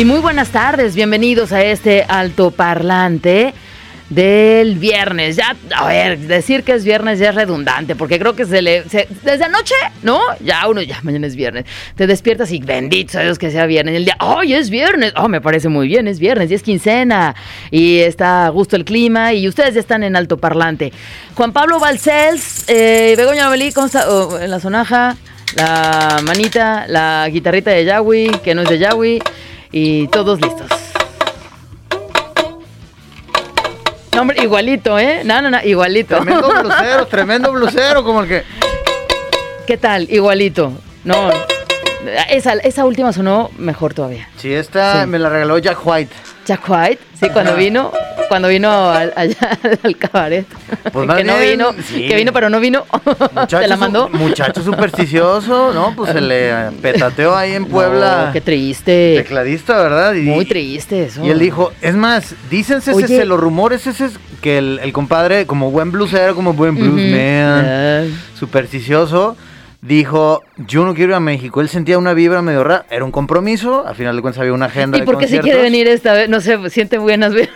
Y muy buenas tardes, bienvenidos a este altoparlante del viernes. Ya, a ver, decir que es viernes ya es redundante, porque creo que se le. desde anoche, ¿no? Ya uno, ya mañana es viernes. Te despiertas y bendito sea Dios que sea viernes. El día, ¡ay, es viernes! ¡Oh, me parece muy bien! Es viernes y es quincena. Y está a gusto el clima y ustedes ya están en altoparlante. Juan Pablo Balcells, eh, Begoña Amelí, ¿cómo está? Oh, en la sonaja, la manita, la guitarrita de Yahweh, que no es de Yahweh. Y todos listos. No, hombre, igualito, ¿eh? No, no, no, igualito. Tremendo blusero, tremendo blusero, como el que. ¿Qué tal? Igualito. No, esa, esa última sonó mejor todavía. Sí, esta Sí. me la regaló Jack White. Jack White, sí, cuando vino, cuando vino al- allá al cabaret. Pues que no bien, vino, sí. que vino pero no vino. ¿Te la mandó? Muchacho supersticioso, ¿no? Pues se le petateó ahí en Puebla. No, qué triste. Tecladista, ¿verdad? Y, Muy triste eso. Y él dijo, es más, dícense Oye. ese- los rumores ese es que el, el compadre, como buen blusero, como buen bluesman, Ah. supersticioso, dijo, yo no quiero ir a México. Él sentía una vibra medio rara. Era un compromiso, al final de cuentas había una agenda ¿Y por qué se quiere venir esta vez? No sé, siente buenas vibras.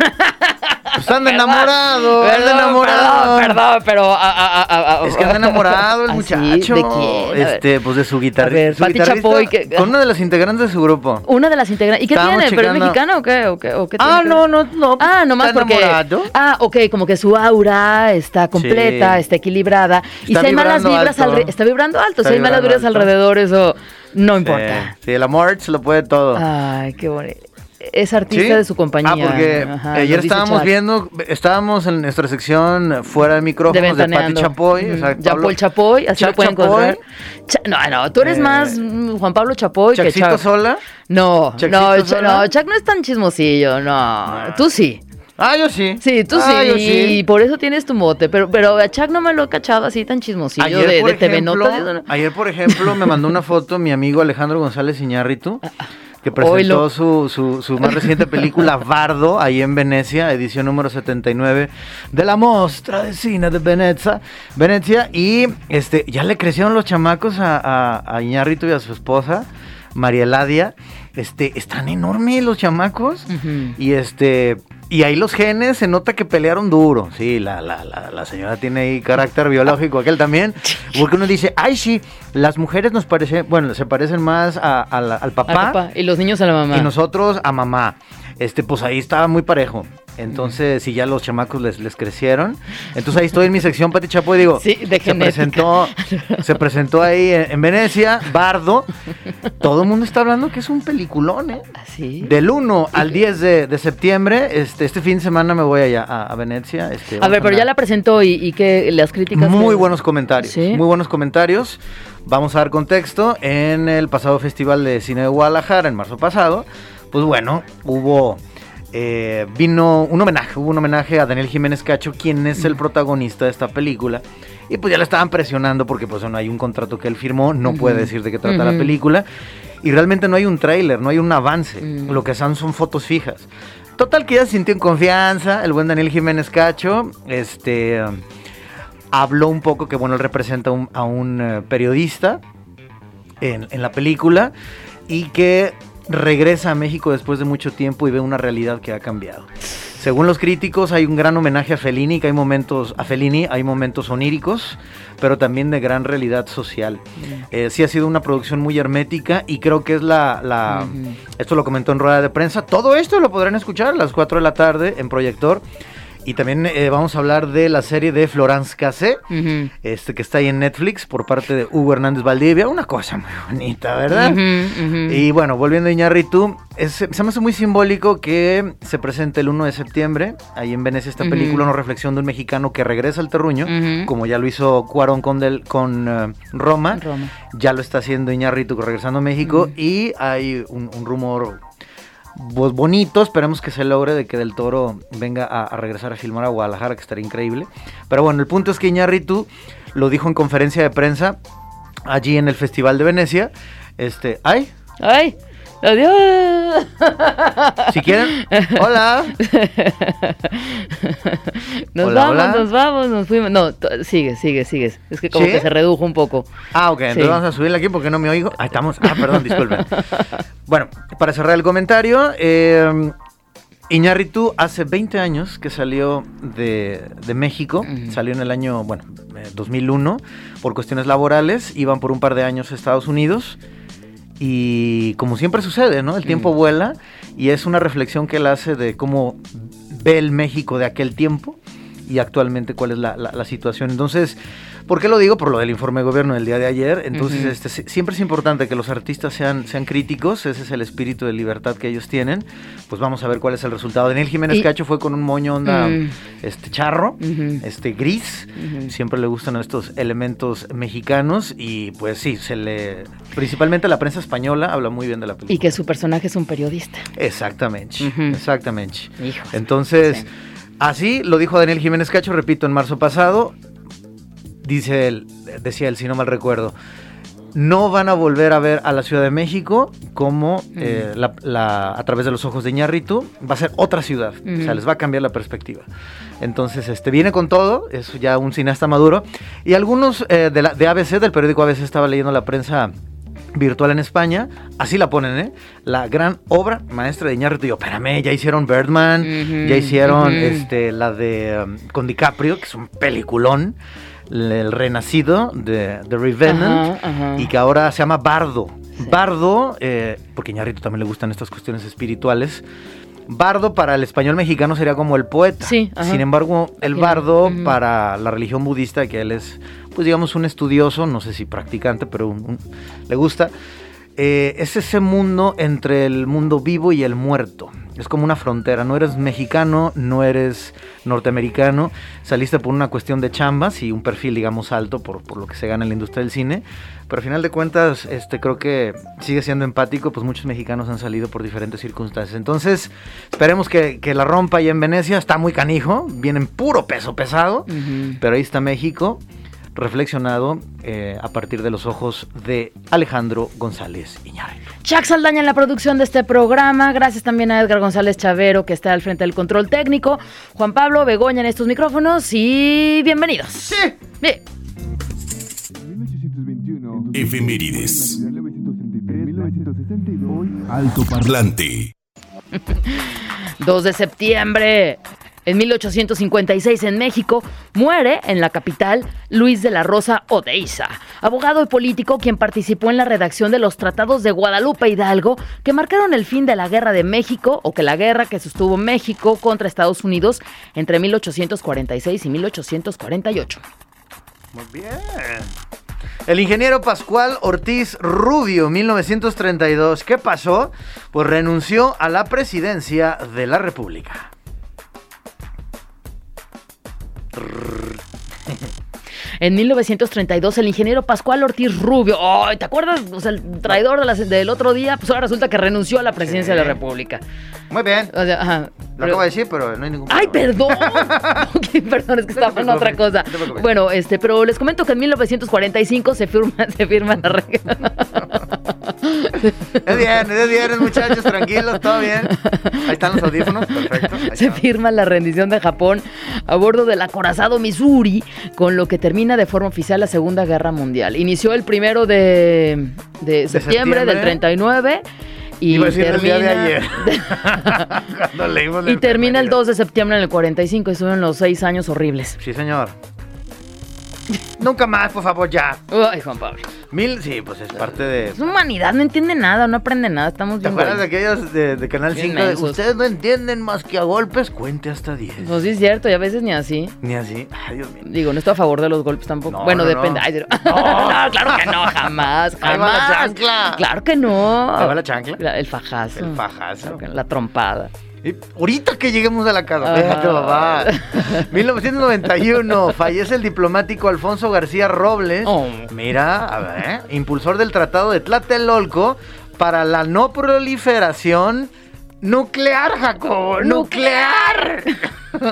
Anda enamorado, anda Perdón, enamorado. Perdón, perdón, pero. ah, ah, ah, ah, Es que anda enamorado el ¿Ah, muchacho. ¿De quién? A. Este, pues de su A ver. Pati Chapoy, que- Con una de las integrantes de su grupo. Una de las integrantes. ¿Y qué tiene? ¿Pero es mexicana o qué? ¿O qué, o qué Ah, no, no, no. Ah, nomás está porque. enamorado. Ah, ok, como que su aura está completa, Sí. está equilibrada. y si hay malas vibras alto. alre- Está vibrando alto. Está si hay malas vibras alto. alrededor, eso no importa. Sí, sí, el amor se lo puede todo. Ay, qué bonito. Es artista ¿Sí? de su compañía. Ah, porque Ajá, ayer estábamos viendo, estábamos en nuestra sección fuera de de micrófonos de, Pati Ventaneando. Chapoy. Ujú. o sea, Ya Pablo- Paul Chapoy, así lo pueden Chapoy, no, no, tú eres Eh, más mm, Juan Pablo Chapoy que Chuckcito Chuck. Sola. No, ¿Chuckcito no, Sola? no, Chuck no es tan chismosillo, no. Tú sí. Ah, yo sí. Sí, tú Ah, sí, y por eso tienes tu mote, pero, pero a Chuck no me lo he cachado así tan chismosillo Ayer, de, de TV ejemplo, Notas. y eso no. ayer, por ejemplo, me mandó una foto mi amigo Alejandro González Iñárritu, que presentó su, su, su más reciente película, Bardo, ahí en Venecia, edición número 79 de la Mostra de Cine de Venecia, Venecia y este, ya le crecieron los chamacos a, a, a Iñárritu y a su esposa, María Eladia, este, están enormes los chamacos, y este... Y ahí los genes se nota que pelearon duro. Sí, la, la, la, la señora tiene ahí carácter biológico, aquel también. Porque uno dice, ay, sí, las mujeres nos parecen, bueno, se parecen más a- al Al papá, papá, y los niños a la mamá. y nosotros a mamá. Este, pues ahí estaba muy parejo. Entonces, si ya los chamacos les, les crecieron. Entonces ahí estoy en mi sección, Pati Chapo, y digo, Sí, de se presentó, se presentó ahí en, en Venecia, Bardo. Todo el mundo está hablando que es un peliculón, ¿eh? Así. Del 1 al 10 de, de septiembre, este, este fin de semana me voy allá a, a Venecia. Este, A ver, pero ya la presentó y, y que las críticas. Muy buenos comentarios, ¿Sí? muy buenos comentarios. Vamos a dar contexto. En el pasado Festival de Cine de Guadalajara, en marzo pasado, pues bueno, hubo... eh, vino un homenaje, hubo un homenaje a Daniel Jiménez Cacho, quien es el protagonista de esta película. Y pues ya le estaban presionando porque pues bueno, hay un contrato que él firmó, no puede decir de qué trata la película. Y realmente no hay un tráiler, no hay un avance. Mm. Lo que son son fotos fijas. Total que ya se sintió en confianza, el buen Daniel Jiménez Cacho, este habló un poco que bueno, él representa un- a un eh, periodista en, en la película y que regresa a México después de mucho tiempo y ve una realidad que ha cambiado. Según los críticos, hay un gran homenaje a Fellini, que hay momentos a Fellini, hay momentos oníricos, pero también de gran realidad social. Eh, sí ha sido una producción muy hermética y creo que es la, esto lo comentó en rueda de prensa. Todo esto lo podrán escuchar a las 4 de la tarde en Proyector. Y también eh, vamos a hablar de la serie de Florence Cassé, este que está ahí en Netflix por parte de Hugo Hernández Valdivia. Una cosa muy bonita, ¿verdad? Y bueno, volviendo a Iñárritu, es- se me hace muy simbólico que se presente el 1 de septiembre, ahí en Venecia, esta película, una reflexión de un mexicano que regresa al terruño, como ya lo hizo Cuarón con, del- con eh, Roma, Roma. ya lo está haciendo Iñárritu regresando a México, y hay un, un rumor pues, bonito. Esperemos que se logre de que Del Toro venga a, regresar a filmar a Guadalajara, que estaría increíble. Pero bueno, el punto es que Iñárritu lo dijo en conferencia de prensa allí en el Festival de Venecia. Este, ay, ¡Ay! ¡Adiós! si quieren, hola. Nos Hola, vamos, hola. nos vamos, nos fuimos. No, sigue, sigue, sigue. Es que como ¿Sí? que se redujo un poco. Ah, ok, entonces vamos a subirle aquí porque no me oigo. Ahí estamos. Ah, perdón, disculpen. bueno, para cerrar el comentario, eh, Iñárritu hace 20 años que salió de, de México, salió en el año, bueno, eh, 2001, por cuestiones laborales, iban por un par de años a Estados Unidos y como siempre sucede, ¿no? El tiempo vuela y es una reflexión que él hace de cómo ve el México de aquel tiempo y actualmente cuál es la, la- la situación. Entonces, ¿por qué lo digo? Por lo del informe de gobierno del día de ayer. Entonces, este, si- siempre es importante que los artistas sean, sean críticos, ese es el espíritu de libertad que ellos tienen. Pues vamos a ver cuál es el resultado. Daniel Jiménez Y- Cacho fue con un moño onda este, charro, este gris. Siempre le gustan estos elementos mexicanos y pues sí, se le principalmente la prensa española habla muy bien de la película. Y que su personaje es un periodista. Exactamente, exactamente. Hijo. Entonces, Sí. así lo dijo Daniel Jiménez Cacho, repito, en marzo pasado. Dice él, decía él, si no mal recuerdo, no van a volver a ver a la Ciudad de México como eh, la- la- a través de los ojos de Iñárritu, va a ser otra ciudad, o sea, les va a cambiar la perspectiva. Entonces, este viene con todo, es ya un cineasta maduro. Y algunos eh, de, la, de ABC, del periódico ABC, estaba leyendo la prensa virtual en España, así la ponen, ¿eh? La gran obra maestra de Iñárritu. Yo, espérame, ya hicieron Birdman, ya hicieron este, la de um, con DiCaprio, que es un peliculón, el renacido de The Revenant, Ajá, ajá. y que ahora se llama Bardo. Bardo, eh, porque a Iñárritu también le gustan estas cuestiones espirituales. Bardo para el español mexicano sería como el poeta. Sí. Sin embargo, el bardo para la religión budista, que él es, pues digamos, un estudioso, no sé si practicante, pero un- un- le gusta, eh, es ese mundo entre el mundo vivo y el muerto. Es como una frontera, no eres mexicano, no eres norteamericano, saliste por una cuestión de chambas y un perfil, digamos, alto por, por lo que se gana en la industria del cine, pero al final de cuentas, este, creo que sigue siendo empático, pues muchos mexicanos han salido por diferentes circunstancias. Entonces, esperemos que, que la rompa ahí en Venecia, está muy canijo, viene en puro peso pesado, pero ahí está México reflexionado eh, a partir de los ojos de Alejandro González Iñárritu. Chuck Saldaña en la producción de este programa. Gracias también a Edgar González Chavero, que está al frente del control técnico. Juan Pablo Begoña en estos micrófonos y bienvenidos. Sí. Bien. 1821. Efemérides. 1962. Alto Parlante. 2 de septiembre. En 1856 en México muere en la capital Luis de la Rosa Odeiza, abogado y político quien participó en la redacción de los tratados de Guadalupe Hidalgo que marcaron el fin de la guerra de México o que la guerra que sostuvo México contra Estados Unidos entre 1846 y 1848. Muy bien. El ingeniero Pascual Ortiz Rubio, 1932. ¿Qué pasó? Pues renunció a la presidencia de la República. En 1932, el ingeniero Pascual Ortiz Rubio, ¡ay! ¿te acuerdas? O sea, el traidor de la- del otro día, pues ahora resulta que renunció a la presidencia de la República. Muy bien. O sea, ajá. Lo acabo de decir, pero no hay ningún ¡Ay, problema. perdón! Ok, perdón, es que estaba en otra cosa. Bueno, este, pero les comento que en 1945 se firma, se firma la re- Es bien, es bien, muchachos, tranquilos, todo bien. Ahí están los audífonos, perfecto. se firma la rendición de Japón a bordo del acorazado Missouri, con lo que termina de forma oficial la Segunda Guerra Mundial. Inició el primero de, de septiembre, septiembre. del 39 y Iba a decir el termina, día de ayer. Cuando leímos y termina el primero. 2 de septiembre en el 45 y estuvieron los seis años horribles. Sí, señor. Nunca más, por favor, ya. Ay, Juan Pablo. Mil, sí, pues es parte de. Es humanidad, no entiende nada, no aprende nada, estamos ¿Te bien. acuerdas de aquellos de, de Canal Bien 5? de, mensos. Ustedes no entienden más que a golpes, cuente hasta 10. Pues sí es cierto, y a veces ni así. Ni así. Ay, Dios mío. Digo, no estoy a favor de los golpes tampoco. No, bueno, no, depende. no. Ay, pero- no, claro que no, jamás, Ahí va la jamás. chancla. Claro que no. Ahí va la chancla. La- El fajazo. El fajazo. Claro que- La trompada. Y ahorita que lleguemos a la casa, déjate, papá. 1991, fallece el diplomático Alfonso García Robles. Oh. Mira, a ver, impulsor del Tratado de Tlatelolco para la no proliferación Nuclear, Jacobo. Nuclear.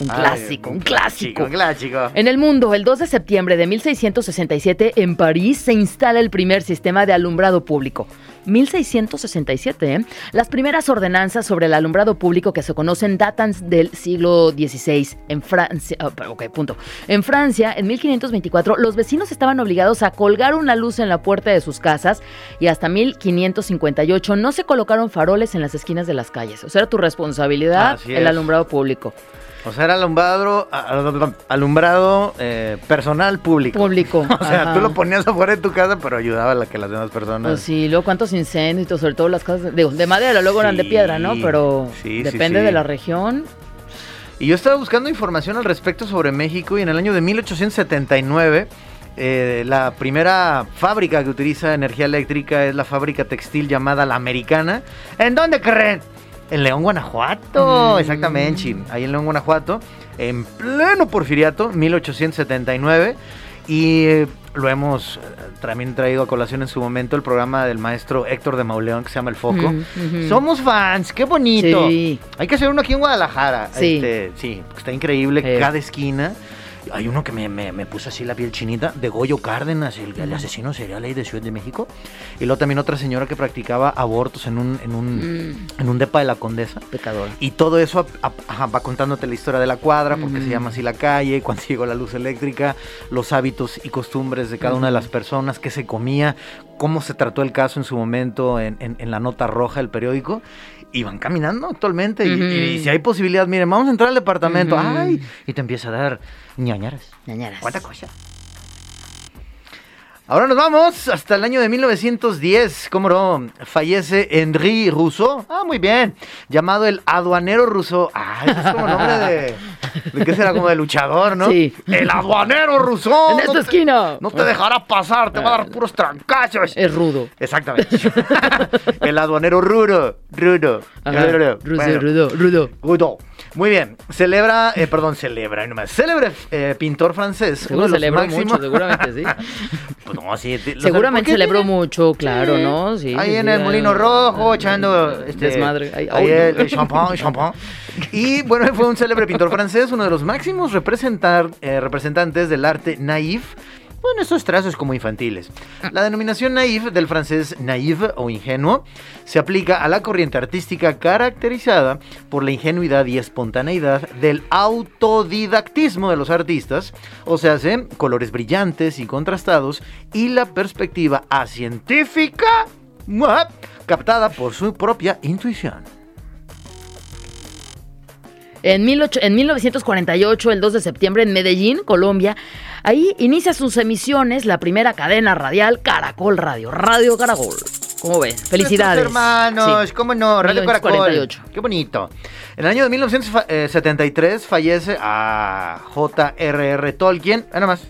Un Ay, clásico, un clásico. Un clásico. En el mundo, el 2 de septiembre de 1667, en París, se instala el primer sistema de alumbrado público. 1667, ¿eh? Las primeras ordenanzas sobre el alumbrado público que se conocen datan del siglo XVI. En Francia, ah, ok, punto. En Francia, en 1524, los vecinos estaban obligados a colgar una luz en la puerta de sus casas y hasta 1558 no se colocaron faroles en las esquinas de las calles. O sea, era tu responsabilidad el alumbrado público. O sea, era alumbrado, eh, personal público. Público. O sea, ajá. tú lo ponías afuera de tu casa, pero ayudaba a la que las demás personas. Pues sí, luego cuántos incendios, sobre todo las casas, digo, de madera, luego eran de piedra, ¿no? Pero sí, depende sí. de la región. Y yo estaba buscando información al respecto sobre México y en el año de 1879 eh, la primera fábrica que utiliza energía eléctrica es la fábrica textil llamada La Americana. ¿En dónde creen? En León, Guanajuato, Mm. exactamente, ahí en León, Guanajuato, en pleno porfiriato, 1879. Y eh, lo hemos eh, también traído a colación en su momento el programa del maestro Héctor de Mauleón que se llama El Foco. Mm. Somos fans, qué bonito. Sí. Hay que hacer uno aquí en Guadalajara. Sí. Este, sí, está increíble Eh. cada esquina. Hay uno que me, me- me puso así la piel chinita, de Goyo Cárdenas, el, el asesino serial ahí de Ciudad de México. Y luego también otra señora que practicaba abortos en un, en un, Mm, en un depa de la condesa. pecador. Y todo eso ap- ajá, va contándote la historia de la cuadra, porque se llama así la calle, cuando llegó la luz eléctrica, los hábitos y costumbres de cada una de las personas, qué se comía, cómo se trató el caso en su momento en, en- en la nota roja del periódico. Y van caminando actualmente. y- si hay posibilidad, miren, vamos a entrar al departamento. ¡Ay! Y te empieza a dar ñañaras. Ñañaras. ¿Cuánta cosa? Ahora nos vamos hasta el año de 1910. ¿Cómo no? Fallece Henri Rousseau. Ah, muy bien. Llamado el aduanero Rousseau. Ah, eso es como nombre de. ¿De qué será? Como de luchador, ¿no? Sí. El aduanero Rousseau. En esta no te- esquina. No te dejará pasar, te va a dar puros trancachos. Es rudo. Exactamente. el aduanero Rudo. Rudo. Rudo. Rudo, Bueno. rudo, rudo. Rudo. Muy bien. Celebra, eh, perdón, celebra, nomás. Célebre eh, pintor francés. Seguro uno de los celebró máximos- mucho, seguramente sí. No, sí. Seguramente ¿por qué celebró mucho, claro, Sí. ¿no? Sí, ahí en el Molino Rojo, echando este, desmadre. Ay, ahí el champán, champán. Y bueno, fue un célebre pintor francés, uno de los máximos representar, eh, representantes del arte naif. Bueno, estos trazos como infantiles. La denominación naif del francés naïf o ingenuo se aplica a la corriente artística caracterizada por la ingenuidad y espontaneidad del autodidactismo de los artistas, o sea, hace colores brillantes y contrastados y la perspectiva científica captada por su propia intuición. En, 18 en 1948, el 2 de septiembre, en Medellín, Colombia, ahí inicia sus emisiones la primera cadena radial Caracol Radio, Radio Caracol. ¿Cómo ves? Felicidades. Nuestros hermanos, Sí. cómo no, Radio Caracol. 1948. Qué bonito. En el año de 1973 fallece a J.R.R. Tolkien. Ve nomás.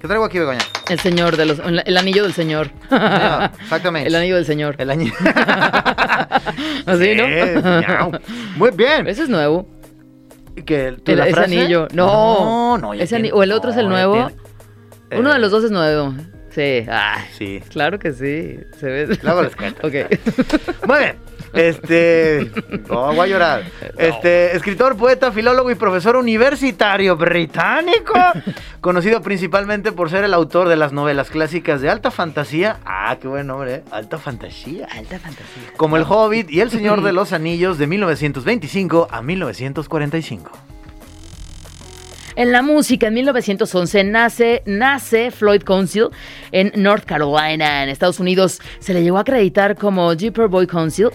¿Qué traigo aquí, Begoña? El señor de los. El anillo del señor. No, exactamente. El anillo del señor. El año. Así, ¿no? Muy bien. Ese es nuevo. ¿Que, tú El- la ese frase? anillo. No. No, no. ya Ese tiene- o el otro es el nuevo. tiene- Uno eh, de los dos es nuevo. Sí. Ah, Sí. claro que sí. Se ve. Luego les cuento. ok. Muy bien. Este. No, voy a llorar. Este, escritor, poeta, filólogo y profesor universitario británico. conocido principalmente por ser el autor de las novelas clásicas de alta fantasía. Ah, qué buen nombre, ¿eh? Alta fantasía. Alta fantasía. Como El Hobbit y El Señor de los Anillos de 1925 a 1945. En la música, en 1911 nace, nace Floyd Council en North Carolina, en Estados Unidos. Se le llegó a acreditar como Jeeper Boy Council,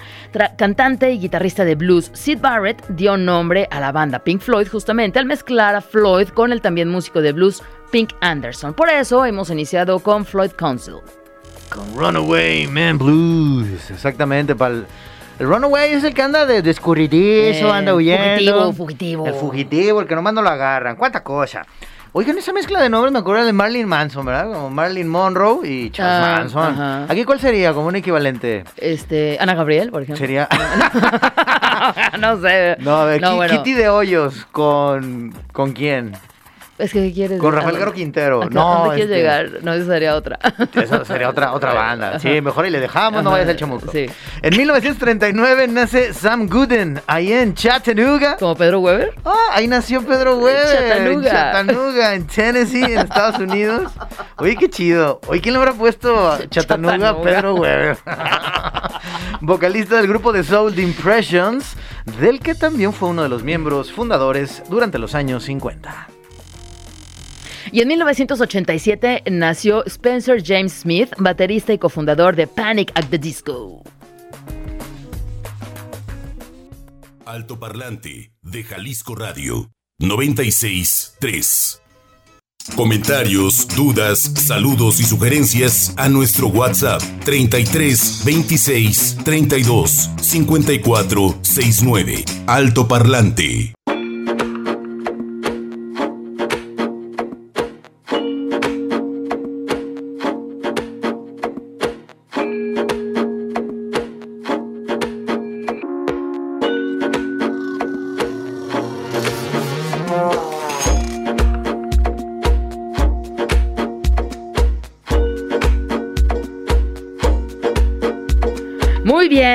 cantante y guitarrista de blues. Sid Barrett dio nombre a la banda Pink Floyd justamente al mezclar a Floyd con el también músico de blues Pink Anderson. Por eso hemos iniciado con Floyd Council. Con Runaway Man Blues. Exactamente, para el. El Runaway es el que anda de, de escurridizo, Eh, anda huyendo. fugitivo, fugitivo. El fugitivo, el que nomás no lo agarran. ¿Cuánta cosa? Oigan, esa mezcla de nombres me acuerda de Marilyn Manson, ¿verdad? Como Marilyn Monroe y Charles Ah, Manson. ajá. ¿Aquí cuál sería como un equivalente? Este, Ana Gabriel, por ejemplo. Sería. no sé. No, a ver, No, Ki- bueno. Kitty de Hoyos con. ¿Con quién? Es que ¿qué quieres Con ¿A Rafael Garo Quintero. ¿A No, ¿a ¿Dónde quieres este, llegar? No, esa sería otra. Esa sería otra, otra banda. Sí, mejor y le dejamos, no Ajá, vayas al chamuco. sí. En 1939 nace Sam Gooden, ahí en Chattanooga. ¿Como Pedro Weber? Ah, ahí nació Pedro Weber. Chattanooga. En Chattanooga, en Tennessee, en Estados Unidos. Oye, qué chido. Oye, ¿quién le habrá puesto Chattanooga, Chattanooga. Pedro Weber? Vocalista del grupo de Soul The Impressions, del que también fue uno de los miembros fundadores durante los años 50. Y en 1987 nació Spencer James Smith, baterista y cofundador de Panic at the Disco. Altoparlante de Jalisco Radio 963. Comentarios, dudas, saludos y sugerencias a nuestro WhatsApp 33 26 32 54 69. Altoparlante. Muy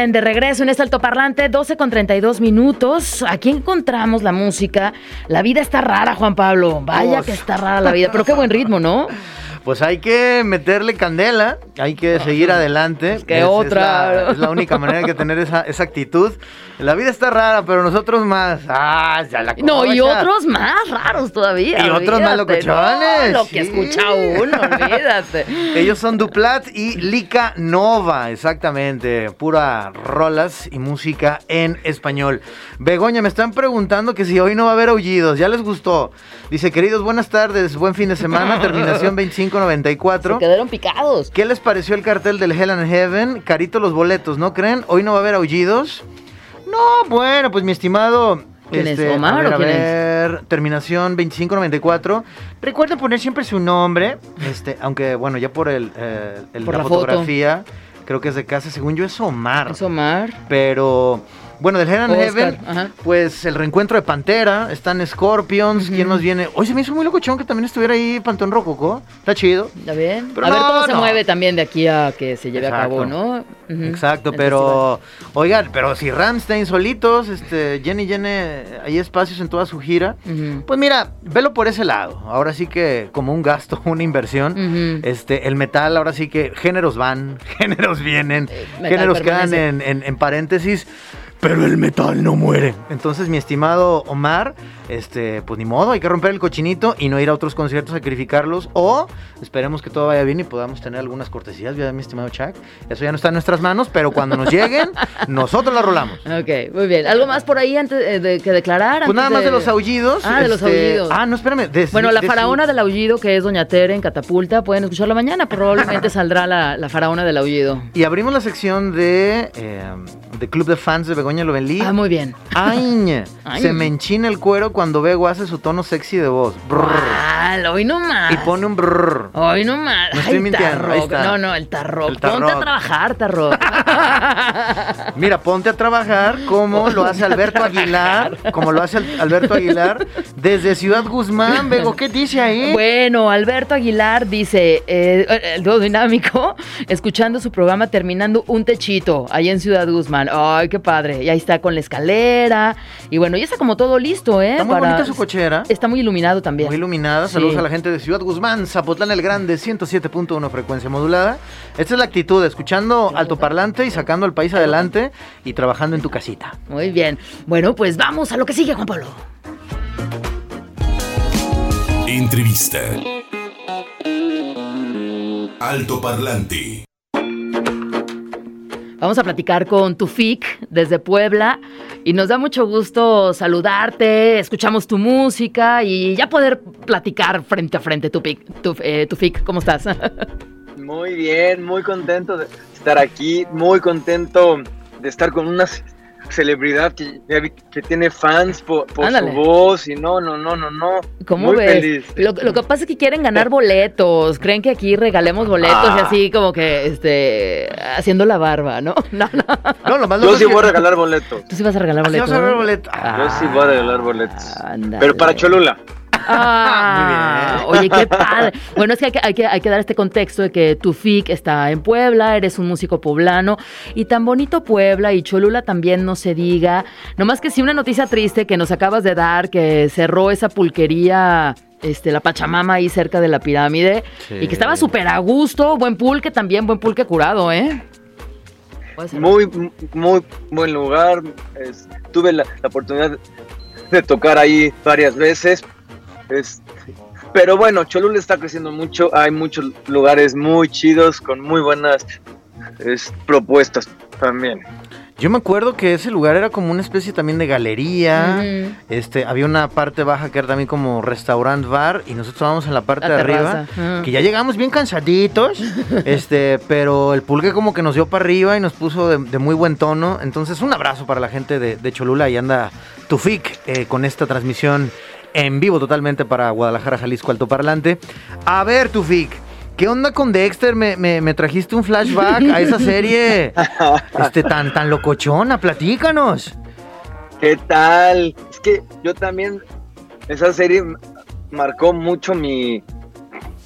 bien, de regreso en este altoparlante, 12 con 32 minutos. Aquí encontramos la música. La vida está rara, Juan Pablo. Vaya que está rara la vida. Pero qué buen ritmo, ¿no? Pues hay que meterle candela, hay que seguir adelante. ¿Qué Es- es otra? la- Es la, única manera de tener esa, esa actitud. La vida está rara, pero nosotros más. Ah, ya la No, y otros más raros todavía. Y otros más locochones, No, lo que sí. escucha uno, olvídate. Ellos son Duplat y Lica Nova, exactamente. Pura rolas y música en español. Begoña, me están preguntando que si hoy no va a haber aullidos. ¿Ya les gustó? Dice, queridos, buenas tardes, buen fin de semana, terminación 2594. Se quedaron picados. ¿Qué les pareció el cartel del Hell and Heaven? Carito los boletos, ¿no creen? ¿Hoy no va a haber aullidos? No, bueno, pues mi estimado... ¿Quién es, este, Omar a ver, o a quién es? ver, terminación 2594. Recuerden poner siempre su nombre, este, aunque bueno, ya por el, eh, el- Por la, la foto. fotografía, creo que es de casa, según yo es Omar. Es Omar. Pero bueno, del Hell and Heaven, ajá. pues el reencuentro de Pantera, están Scorpions, ¿quién más viene? Hoy se me hizo muy locochón que también estuviera ahí Pantón Rococo, está chido. ¿Ya bien? Pero a ver no, cómo se mueve también de aquí a que se lleve a Exacto. cabo, ¿no? Exacto, pero oigan, pero si Ramstein solitos, este, Jenny Jenny, hay espacios en toda su gira. Pues mira, velo por ese lado. Ahora sí que como un gasto, una inversión. Este, el metal, ahora sí que géneros van, géneros vienen, Eh, géneros quedan en, en- en paréntesis. Pero el metal no muere. Entonces, mi estimado Omar, este, pues ni modo, hay que romper el cochinito y no ir a otros conciertos, sacrificarlos. O esperemos que todo vaya bien y podamos tener algunas cortesías, ¿verdad, mi estimado Chuck? Eso ya no está en nuestras manos, pero cuando nos lleguen, nosotros las rolamos. Ok, muy bien. ¿Algo más por ahí antes eh, de que declarar? Pues antes nada más de los aullidos. Ah, de los este, aullidos. Ah, no, espérame. de- Bueno, la de su- faraona del aullido, que es Doña Tere en Catapulta, pueden escucharlo mañana. Probablemente saldrá la, la faraona del aullido. Y abrimos la sección de, eh, de Club de Fans de Begoña Lovenlí. Ah, muy bien. Ay, Ay. se me enchina el cuero cuando Bego hace su tono sexy de voz. Brrr. Hoy no más. Y pone un brrr. Hoy no más. No estoy Ay, mintiendo, Tarroc. ahí está. No, no, el tarroc. El Ponte a trabajar, tarroc. Mira, ponte a trabajar como lo hace Alberto Aguilar, como lo hace Al- Alberto Aguilar desde Ciudad Guzmán. Bego, ¿qué dice ahí? Bueno, Alberto Aguilar dice, eh, el dúo dinámico, escuchando su programa terminando un techito ahí en Ciudad Guzmán. Ay, qué padre. Y ahí está con la escalera. Y bueno, ya está como todo listo, ¿eh? Está muy bonita su cochera. Está muy iluminado también. Muy iluminada. Saludos Sí. a la gente de Ciudad Guzmán, Zapotlán el Grande, 107.1 frecuencia modulada. Esta es la actitud, escuchando altoparlante y sacando al país adelante y trabajando en tu casita. Muy bien. Bueno, pues vamos a lo que sigue, Juan Pablo. Entrevista. Altoparlante. Vamos a platicar con Tufik desde Puebla y nos da mucho gusto saludarte, escuchamos tu música y ya poder platicar frente a frente, Tufik. Tuf- eh, Tufik, ¿cómo estás? Muy bien, muy contento de estar aquí, muy contento de estar con una ce- celebridad que, tiene fans por, por su voz y no, no, no, no, no. ¿Cómo muy ves? feliz. Lo, lo que pasa es que quieren ganar boletos, creen que aquí regalemos boletos y Ah. así como que este haciendo la barba, ¿no? No, no. No, lo más Yo sí voy a regalar boletos. ¿Tú sí vas a regalar ¿Ah, sí boletos? vas a regalar boletos? Yo sí voy a regalar boletos. Pero para Cholula. Ah, Oye, qué padre. Bueno, es que hay, que hay que hay que dar este contexto de que tu FIC está en Puebla, eres un músico poblano y tan bonito Puebla y Cholula también no se diga. Nomás que sí una noticia triste que nos acabas de dar que cerró esa pulquería este, la Pachamama ahí cerca de la pirámide Sí. y que estaba súper a gusto, buen pulque también, buen pulque curado, ¿eh? Muy, muy buen lugar. es- tuve la, la oportunidad de tocar ahí varias veces. Es- pero bueno, Cholula está creciendo mucho. Hay muchos lugares muy chidos con muy buenas es, propuestas también. Yo me acuerdo que ese lugar era como una especie también de galería. Este, había una parte baja que era también como restaurant bar y nosotros estábamos en la parte La de arriba, ajá. que ya llegamos bien cansaditos, este, pero el pulque como que nos dio para arriba y nos puso de, de muy buen tono. Entonces, un abrazo para la gente de, de Cholula y anda Tufik eh, con esta transmisión en vivo totalmente para Guadalajara, Jalisco, Altoparlante. A ver, Tufik. ¿Qué onda con Dexter? Me, me- me trajiste un flashback a esa serie este, tan, tan locochona. Platícanos. ¿Qué tal? Es que yo también, esa serie marcó mucho mi,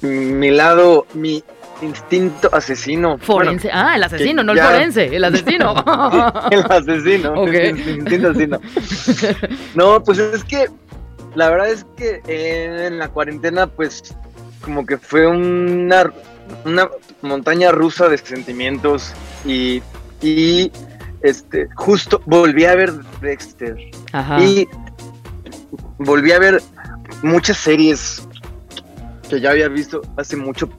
mi lado, mi instinto asesino. Forense. ah, el asesino, no el ya- forense, el asesino. El asesino. Ok. el instinto asesino. No, pues es que la verdad es que en la cuarentena, pues como que fue una, una montaña rusa de sentimientos y, y este, justo volví a ver Dexter. Ajá. Y volví a ver muchas series que ya había visto hace mucho,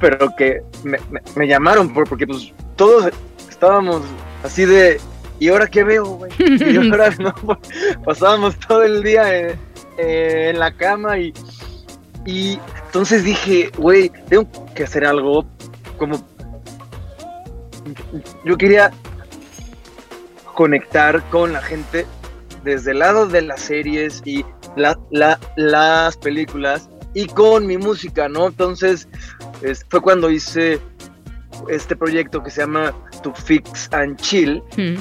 pero que me, me- me llamaron por- porque pues todos estábamos así de, ¿y ahora qué veo, güey? Y ahora no, pues, pasábamos todo el día en, eh, en la cama y, y entonces dije, güey, tengo que hacer algo como... Yo quería conectar con la gente desde el lado de las series y la, la- las películas y con mi música, ¿no? Entonces es- fue cuando hice este proyecto que se llama To Fix and Chill Mm.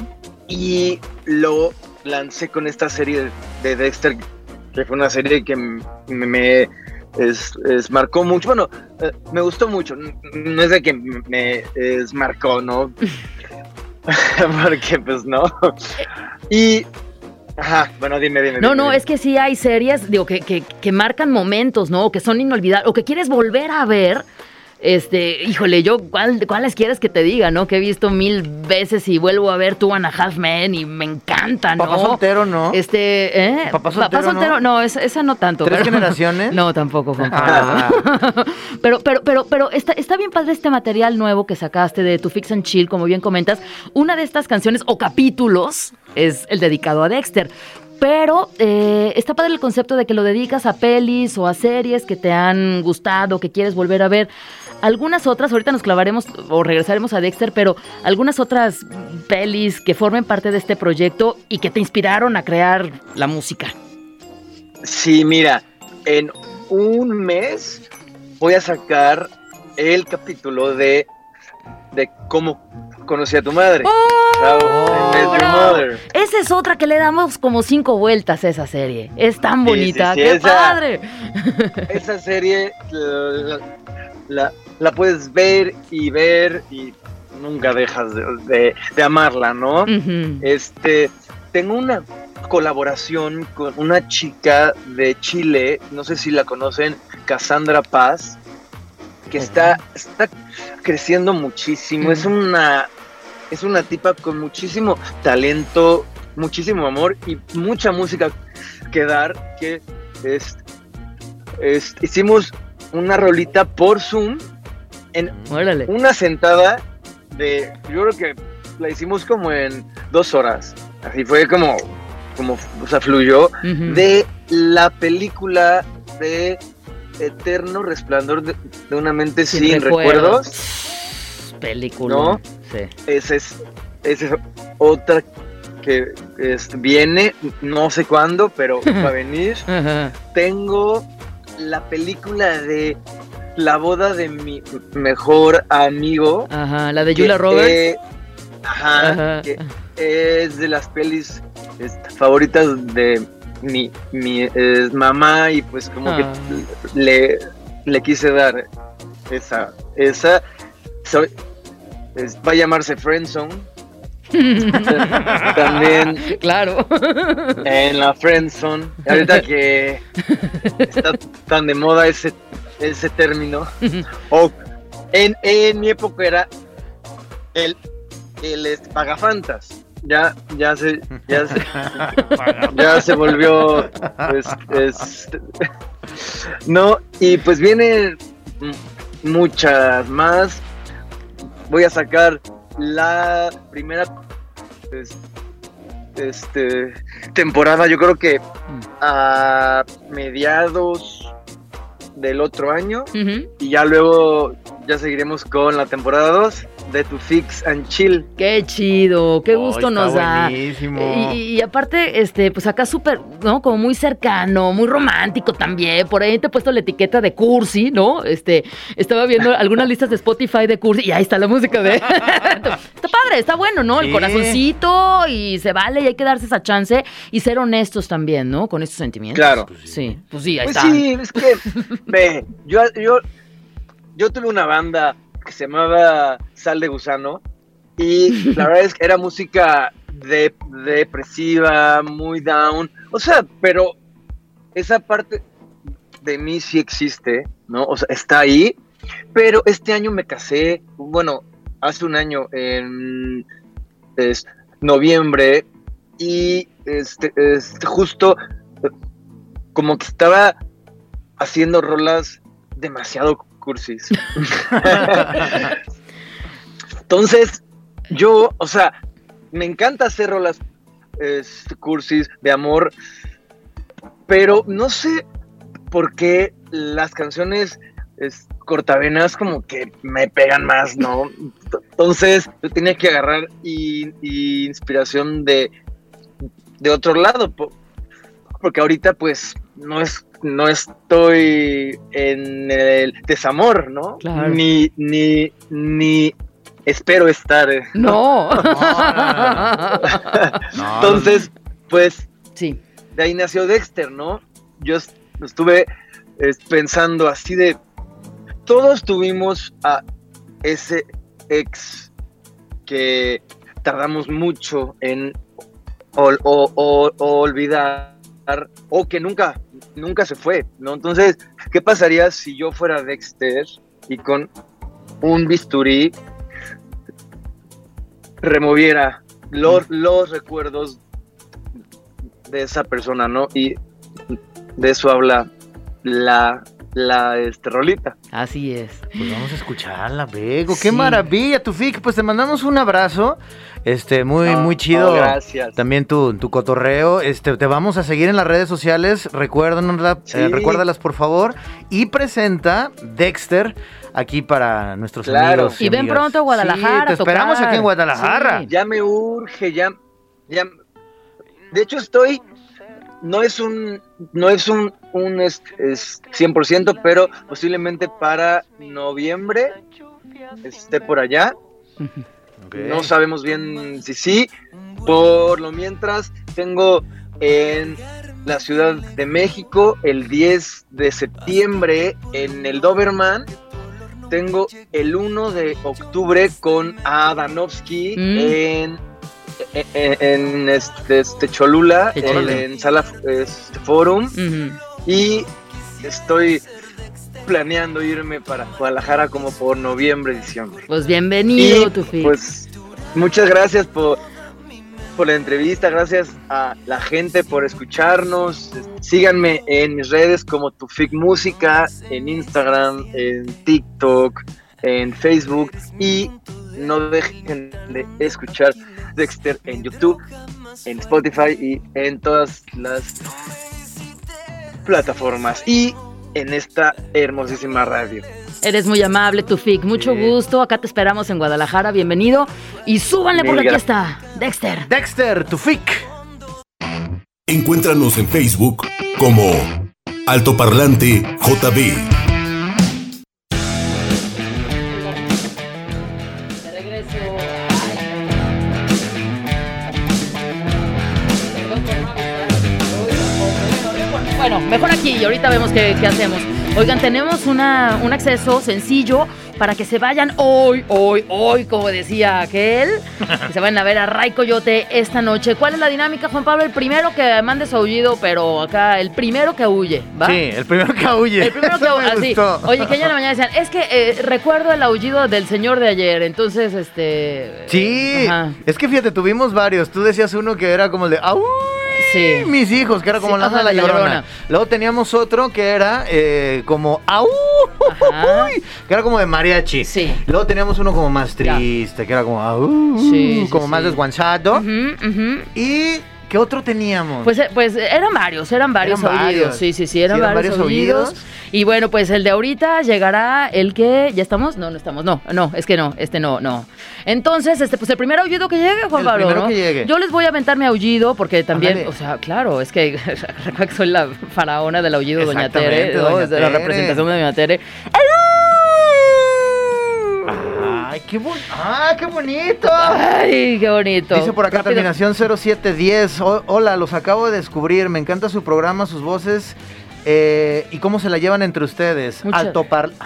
y lo lancé con esta serie de Dexter, que fue una serie que me es, es- marcó mucho. Bueno, eh, me gustó mucho. No es de que me es, marcó, ¿no? Porque pues no. Y... Ajá, bueno, dime, dime. No, dime, no, dime. es que sí hay series, digo, que, que, que marcan momentos, ¿no? O que son inolvidables, o que quieres volver a ver. Este, híjole, yo, ¿cuál, ¿cuáles quieres que te diga, no? Que he visto mil veces y vuelvo a ver Two and a Half Men y me encanta, ¿no? Papá soltero, ¿no? Este, ¿eh? Papá soltero, ¿no? no, esa, esa no tanto. ¿Tres pero- generaciones? No, tampoco, Juan Ah. Pero, pero, pero, pero está, está bien padre este material nuevo que sacaste de Tu Fix and Chill, como bien comentas. Una de estas canciones o capítulos es el dedicado a Dexter. Pero eh, está padre el concepto de que lo dedicas a pelis o a series que te han gustado, que quieres volver a ver. Algunas otras, ahorita nos clavaremos o regresaremos a Dexter, pero algunas otras pelis que formen parte de este proyecto y que te inspiraron a crear la música. Sí, mira, en un mes voy a sacar el capítulo de, de cómo conocí a tu madre. Mother. Esa es otra que le damos como cinco vueltas a esa serie. Es tan Sí, bonita, sí, sí, qué esa- padre. Esa serie la, la- la puedes ver y ver y nunca dejas de, de- de amarla, ¿no? Este, tengo una colaboración con una chica de Chile, no sé si la conocen, Cassandra Paz, que está, está creciendo muchísimo. Es una, es una tipa con muchísimo talento, muchísimo amor y mucha música que dar. Que es, es- hicimos una rolita por Zoom en Órale. una sentada de, yo creo que la hicimos como en dos horas. Así fue como, como, o sea, fluyó de la película de Eterno Resplandor de, de una mente sin, recuerdos. Película. ¿No? Sí. Esa es, esa es otra que es- viene, no sé cuándo, pero va a venir. Ajá. Tengo la película de la boda de mi mejor amigo. Ajá. La de que, Julia Roberts. eh, ajá, Ajá. que es de las pelis este, favoritas de mi, mi mamá y pues como Ah. que le, le quise dar esa, esa, soy- es- va a llamarse Friendzone. También Claro. en la Friendzone, ahorita que está tan de moda ese, ese término, o en, en mi época era el, el pagafantas. Ya, ya se, ya se, ya se volvió, pues, este, no, y pues vienen muchas más. Voy a sacar la primera, pues, este, temporada, yo creo que a mediados del otro año y ya luego ya seguiremos con la temporada 2 de Tu Fix and Chill. Qué chido, qué gusto nos da. buenísimo. Y, y aparte, este, pues acá súper, ¿no? Como muy cercano, muy romántico también. Por ahí te he puesto la etiqueta de cursi, ¿no? Este, estaba viendo algunas listas de Spotify de cursi y ahí está la música de. está padre, está bueno, ¿no? El Sí. corazoncito y se vale y hay que darse esa chance y ser honestos también, ¿no? Con estos sentimientos. Claro. Sí, pues sí, ahí Pues está. sí, es que, ve, yo, yo, yo tuve una banda que se llamaba Sal de Gusano. Y la verdad es que era música de, depresiva, muy down, o sea, pero esa parte de mí sí existe, ¿no? O sea, está ahí, pero este año me casé, bueno, hace un año, en es, noviembre, y este, este, justo eh, como que estaba haciendo rolas demasiado cursis. Entonces, yo, o sea, me encanta hacer rolas cursis de amor, pero no sé por qué las canciones es, cortavenas como que me pegan más, ¿no? Entonces, yo tenía que agarrar i- inspiración de, de otro lado, porque ahorita pues no es no estoy en el desamor, ¿no? Claro. Ni ni ni espero estar. eh. No. No, Entonces, pues sí. de ahí nació Dexter, ¿no? Yo est- estuve eh, pensando así de todos tuvimos a ese ex que tardamos mucho en ol- o- o- o olvidar o que nunca nunca se fue, ¿no? Entonces, ¿qué pasaría si yo fuera Dexter y con un bisturí removiera los, los recuerdos de esa persona, ¿no? Y de eso habla la, la este, rolita. Así es. Pues vamos a escucharla, Bego. Sí. Qué maravilla, tu Fik. Pues te mandamos un abrazo. Este, muy, No, muy chido. no, gracias. También tu, tu cotorreo. Este, te vamos a seguir en las redes sociales. Recuérdanos, Sí. eh, recuérdalas, por favor. Y presenta Dexter aquí para nuestros Claro. amigos. Y ven amigas. pronto a Guadalajara Sí, te a tocar. esperamos aquí en Guadalajara. Sí. Ya me urge, ya, ya. De hecho, estoy. No es un. No es un, un es, es 100%, pero posiblemente para noviembre esté por allá. No sabemos bien si sí. Por lo mientras, tengo en la Ciudad de México el 10 de septiembre en el Doberman. Tengo el 1 de octubre con Adanovsky Mm. en, en, en este, este Cholula, en, Sala este, Forum. Y estoy planeando irme para Guadalajara como por noviembre, diciembre. Pues bienvenido, Y. Pues muchas gracias por, por la entrevista, gracias a la gente por escucharnos. Síganme en mis redes como Tufik Música, en Instagram, en TikTok, en Facebook y no dejen de escuchar Dexter en YouTube, en Spotify y en todas las plataformas y en esta hermosísima radio. Eres muy amable, Tufik. Mucho Sí. gusto. Acá te esperamos en Guadalajara. Bienvenido. Y súbanle Mil porque aquí gracias. está Dexter. Dexter, tu Fik. Encuéntranos en Facebook como Altoparlante JB. Y ahorita vemos qué, qué hacemos. Oigan, tenemos una, un acceso sencillo para que se vayan hoy, hoy, hoy, como decía aquel, que se vayan a ver a Ray Coyote esta noche. ¿Cuál es la dinámica, Juan Pablo? El primero que mande su aullido, pero acá, el primero que huye, ¿va? Sí, el primero que huye. El primero que me así. gustó. Oye, que ayer en la mañana decían, es que eh, recuerdo el aullido del señor de ayer, entonces, este... Sí, Ajá. es que fíjate, tuvimos varios. Tú decías uno que era como el de ¡Ay! Sí. Mis hijos, que era como Sí, la ajá, la llorona. Llorona. Luego teníamos otro que era eh, como ¡Au! Que era como de mariachi. Sí. Luego teníamos uno como más Ya. triste, que era como ¡Au! Sí, como más desguanzado. Ujú, ujú. ¿Y qué otro teníamos? Pues, eh, pues eh, eran varios, eran varios Eran varios. Sí, sí, sí, eran, Sí, eran varios, varios aullidos. Y bueno, pues el de ahorita llegará el que. ¿Ya estamos? No, no estamos. No, no, es que no, este no, no. Entonces, este, pues el primer aullido que llegue, Juan El Pablo. primero ¿no? que llegue. Yo les voy a aventar mi aullido porque también, Ándale. o sea, claro, es que soy la faraona del aullido Doña Tere. Doña Es de la Tere. representación de Doña Tere. ¡Ay, qué, bon- ¡Ah, qué bonito! Ay, qué bonito. Dice por acá Rápido. terminación 0710. O- hola, los acabo de descubrir. Me encanta su programa, sus voces eh, y cómo se la llevan entre ustedes. Muchas- Altopar...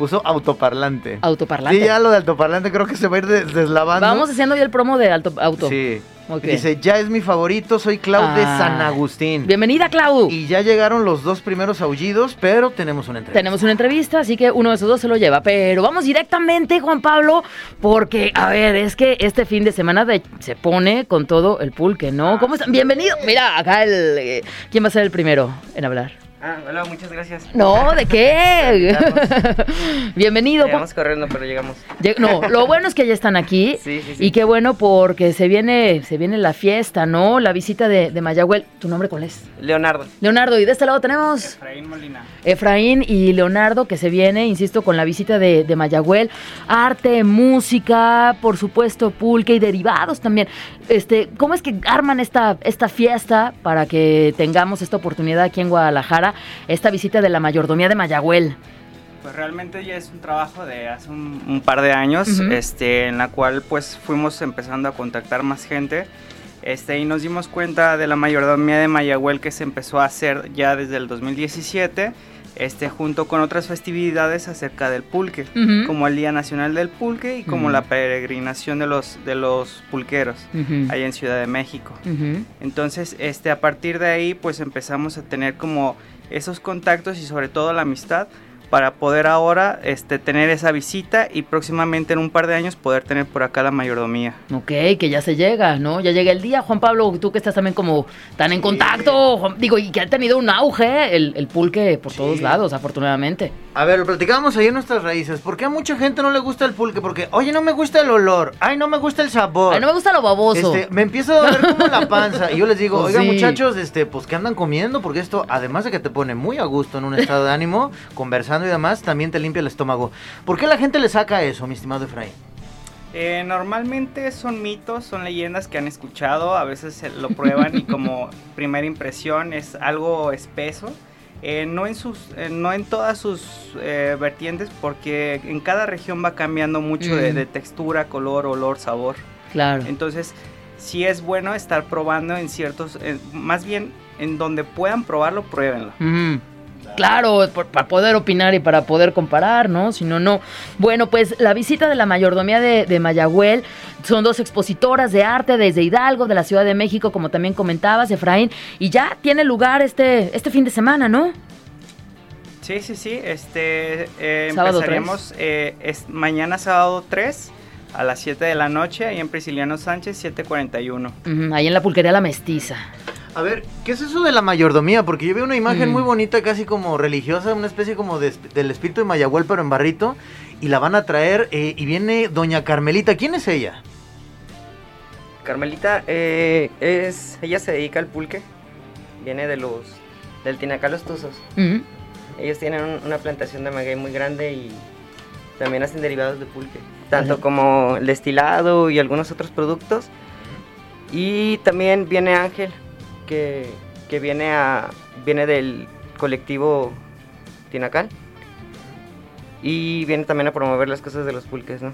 Puso autoparlante. Autoparlante. Sí, ya lo de altoparlante creo que se va a ir des- deslavando. Vamos haciendo ya el promo de alto, auto. Sí. Dice, ya es mi favorito, soy Clau de Ah. San Agustín. Bienvenida, Clau. Y ya llegaron los dos primeros aullidos, pero tenemos una entrevista. Tenemos una entrevista, así que uno de esos dos se lo lleva. Pero vamos directamente, Juan Pablo, porque, a ver, es que este fin de semana de- se pone con todo el pulque, ¿no? ¿Cómo están? Bienvenido. Mira, acá el... eh, ¿Quién va a ser el primero en hablar? Ah, hola, muchas gracias. No, ¿de qué? Bienvenido. Llegamos corriendo, pero llegamos. Lleg- No, lo bueno es que ya están aquí. Sí, sí, sí. Y qué bueno porque se viene, se viene la fiesta, ¿no? La visita de, de Mayagüel. ¿Tu nombre cuál es? Leonardo. Leonardo, y de este lado tenemos Efraín Molina. Efraín y Leonardo que se viene, insisto, con la visita de, de Mayagüel. Arte, música, por supuesto, pulque y derivados también. Este, ¿Cómo es que arman esta, esta fiesta para que tengamos esta oportunidad aquí en Guadalajara, esta visita de la mayordomía de Mayagüel? Pues realmente ya es un trabajo de hace un, un par de años, este, en la cual pues fuimos empezando a contactar más gente, este, y nos dimos cuenta de la mayordomía de Mayagüel que se empezó a hacer ya desde el 2017, este, junto con otras festividades acerca del pulque, como el Día Nacional del Pulque y como la peregrinación de los, de los pulqueros, Ujú. allá en Ciudad de México. Entonces, este, a partir de ahí, pues empezamos a tener como esos contactos y sobre todo la amistad para poder ahora este, tener esa visita y próximamente en un par de años poder tener por acá la mayordomía. Ok, que ya se llega, ¿no? Ya llega el día, Juan Pablo, tú que estás también como tan en contacto, Juan- digo, y que ha tenido un auge el, el pulque por todos lados, afortunadamente. A ver, lo platicábamos ahí en nuestras raíces. ¿Por qué a mucha gente no le gusta el pulque? Porque, oye, no me gusta el olor. Ay, no me gusta el sabor. Ay, no me gusta lo baboso. Este, me empiezo a doler como la panza. Y yo les digo, Pues oigan, sí. muchachos, este, pues, ¿qué andan comiendo? Porque esto, además de que te pone muy a gusto en un estado de ánimo, conversando y demás, también te limpia el estómago. ¿Por qué la gente le saca eso, mi estimado Efraín? Eh, normalmente son mitos, son leyendas que han escuchado, a veces lo prueban y como primera impresión es algo espeso. Eh, no, en sus, eh, no en todas sus eh, vertientes porque en cada región va cambiando mucho de, Mm. de textura, color, olor, sabor. Claro. Entonces, sí es bueno estar probando en ciertos, eh, más bien en donde puedan probarlo, pruébenlo. Ujú. Claro, por- para poder opinar y para poder comparar, ¿no? Si no, no. Bueno, pues la visita de la mayordomía de, de Mayagüel son dos expositoras de arte desde Hidalgo, de la Ciudad de México, como también comentabas, Efraín, y ya tiene lugar este, este fin de semana, ¿no? Sí, sí, sí. Este, eh, Sábado empezaremos eh, es mañana sábado 3 a las 7 de la noche ahí en Prisciliano Sánchez 741. Ujú, ahí en la pulquería La Mestiza. A ver, ¿qué es eso de la mayordomía? Porque yo veo una imagen Mm. muy bonita, casi como religiosa, una especie como de del espíritu de Mayagüel, pero en barrito. Y la van a traer, eh, y viene Doña Carmelita. ¿Quién es ella? Carmelita eh, es, ella se dedica al pulque. Viene de los, del Tinacal Los Tuzos. Ujú. Ellos tienen un- una plantación de maguey muy grande y también hacen derivados de pulque. Tanto como el destilado y algunos otros productos. Y también viene Ángel, que, que viene, a, viene del colectivo Tinacal. Y viene también a promover las cosas de los pulques, ¿no?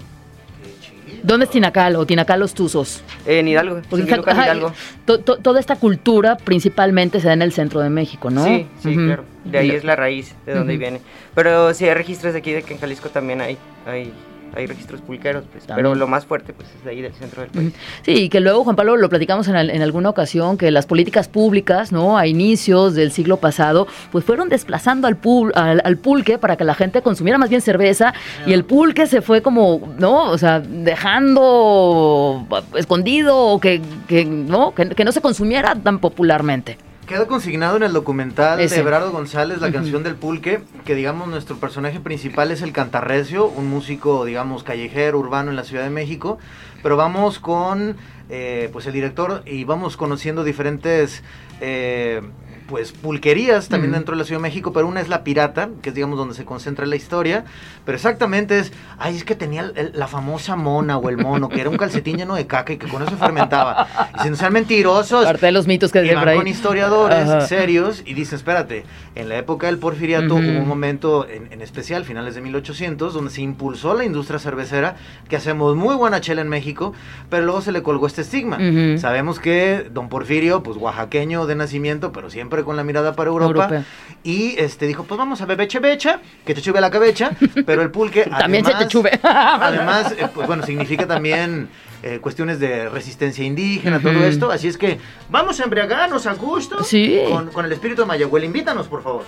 ¿Dónde es Tinacal o Tinacal Los Tuzos? En Hidalgo, Porque sí, Lucan ajá, Hidalgo. to- to- toda esta cultura principalmente se da en el centro de México, ¿no? Sí, sí, Ujú. claro. De ahí es la raíz, de donde viene. Pero sí hay registros de aquí, de que en Jalisco también hay, hay, hay registros pulqueros, pues. Pero lo más fuerte, pues, es de ahí, del centro del país. Sí, y que luego, Juan Pablo, lo platicamos en, al- en alguna ocasión, que las políticas públicas, ¿no? A inicios del siglo pasado, pues fueron desplazando al, pul- al, al pulque para que la gente consumiera más bien cerveza y el pulque se fue como, ¿no? O sea, dejando escondido o que, que, ¿no? Que, que no se consumiera tan popularmente. Queda consignado en el documental Ese. de Everardo González, la canción del pulque, que digamos nuestro personaje principal es el cantarrecio, un músico digamos callejero, urbano en la Ciudad de México, pero vamos con eh, pues el director y vamos conociendo diferentes eh, pues pulquerías también dentro de la Ciudad de México, pero una es la pirata, que es digamos donde se concentra la historia, pero exactamente es, ay es que tenía el- la famosa mona o el mono, que era un calcetín lleno de caca y que con eso fermentaba, y sin ser mentirosos, Parte de los mitos que y dicen van por ahí. con historiadores Ajá. serios y dicen, espérate, en la época del porfiriato Ujú. hubo un momento en, en especial, finales de 1800, donde se impulsó la industria cervecera, que hacemos muy buena chela en México, pero luego se le colgó este estigma. Sabemos que don Porfirio, pues oaxaqueño de nacimiento, pero siempre con la mirada para Europa, y este dijo, pues vamos a beber chevecha, que te chuve la cabecha, pero el pulque También se te chuve. Además, eh, pues bueno, significa también eh, cuestiones de resistencia indígena, todo esto. Así es que vamos a embriagarnos a gusto Sí. con, con el espíritu de Mayagüel. Invítanos, por favor.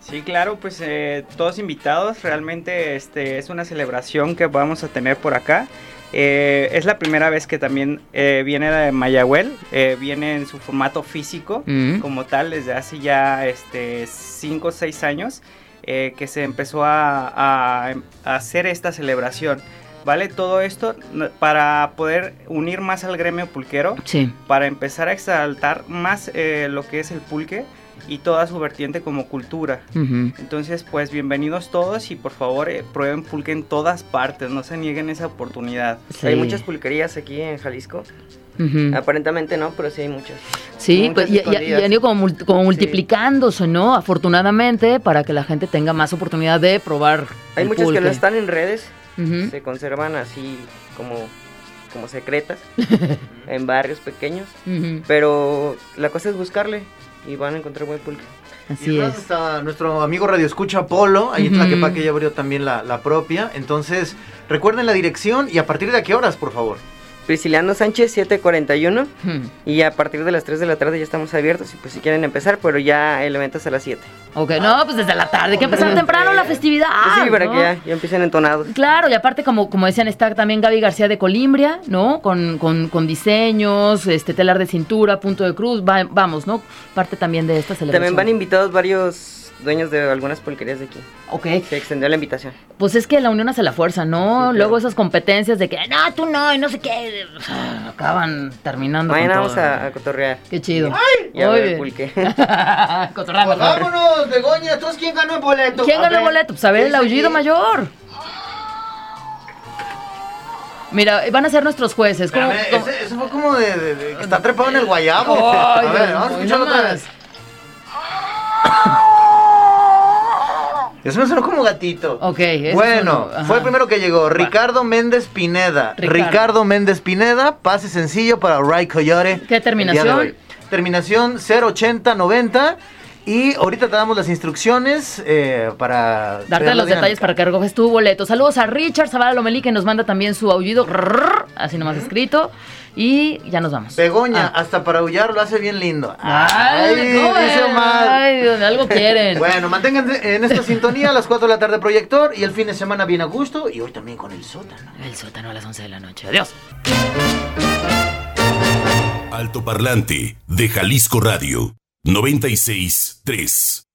Sí, claro, pues eh, todos invitados. Realmente este es una celebración que vamos a tener por acá. Eh, es la primera vez que también eh, viene de Mayagüel. eh, viene en su formato físico Mm. como tal desde hace ya este 5 o 6 años eh, que se empezó a, a- a hacer esta celebración. ¿Vale? Todo esto para poder unir más al gremio pulquero Sí. para empezar a exaltar más lo que es el pulque y toda su vertiente como cultura. Ujú. Entonces, pues bienvenidos todos y por favor eh, prueben pulque en todas partes, no se nieguen esa oportunidad. Sí. Hay muchas pulquerías aquí en Jalisco. Ujú. Aparentemente no, pero sí hay muchas. Sí, Muchas pues, y, y- han ido como, como multiplicándose, ¿no? Afortunadamente, para que la gente tenga más oportunidad de probar. Hay el muchas que no pulque. están en redes, Ujú. se conservan así como, como secretas en barrios pequeños. Pero la cosa es buscarle y van a encontrar buen pulque. Así y además es. está nuestro amigo Radio Escucha Polo, ahí en Ujú. Tlaquepaque ya abrió también la, la propia. Entonces, recuerden la dirección y a partir de a qué horas, por favor. Prisciliano Sánchez 741 Ujú. y a partir de las 3 de la tarde ya estamos abiertos y pues si quieren empezar, pero ya el evento es a las 7. Ok, no, pues desde la tarde, hay que empezar temprano la festividad. Pues sí, para ¿no? que ya, ya empiecen entonados. Claro, y aparte, como, como decían, está también Gaby García de Colimbria, ¿no? Con, con, con diseños, este telar de cintura, punto de cruz, va- vamos, ¿no? Parte también de esta celebración. También van invitados varios dueños de algunas pulquerías de aquí. Ok, Se extendió la invitación. pues es que la unión hace la fuerza, ¿no? Sí, claro. Luego esas competencias de que, no, tú no, y no sé qué, acaban terminando con Mañana vamos todo. a, a cotorrear Qué chido. y a Muy ver bien. pulque. Cotorreando, Pues vámonos, Begoña, entonces ¿quién ganó el boleto? ¿Quién A ganó el boleto? Pues a ver, ¿qué el aullido mayor. Mira, van a ser nuestros jueces. ¿Cómo- ese, ese fue como de, de- de- que está trepado en el guayabo. Ay, a ver, vamos a escucharlo otra vez. Eso me sonó como gatito. Ok, eso Bueno, sonó, fue el primero que llegó. Ricardo Méndez Pineda. Ricardo. Ricardo. Méndez Pineda. Pase sencillo para Ray Coyote. ¿Qué terminación? Terminación 08090. Y ahorita te damos las instrucciones eh, para. Darte los detalles para que recoges tu boleto. Saludos a Richard Zavala Lomelí que nos manda también su aullido, así nomás escrito. Y ya nos vamos. Begoña, Ah. hasta para aullar lo hace bien lindo. Ay, ¿cómo dice? Omar. Ay, algo quieren. Bueno, manténganse en esta sintonía a las 4 de la tarde proyector y el fin de semana bien a gusto y hoy también con el sótano. El sótano a las 11 de la noche. Adiós. Altoparlante de Jalisco Radio 96 3.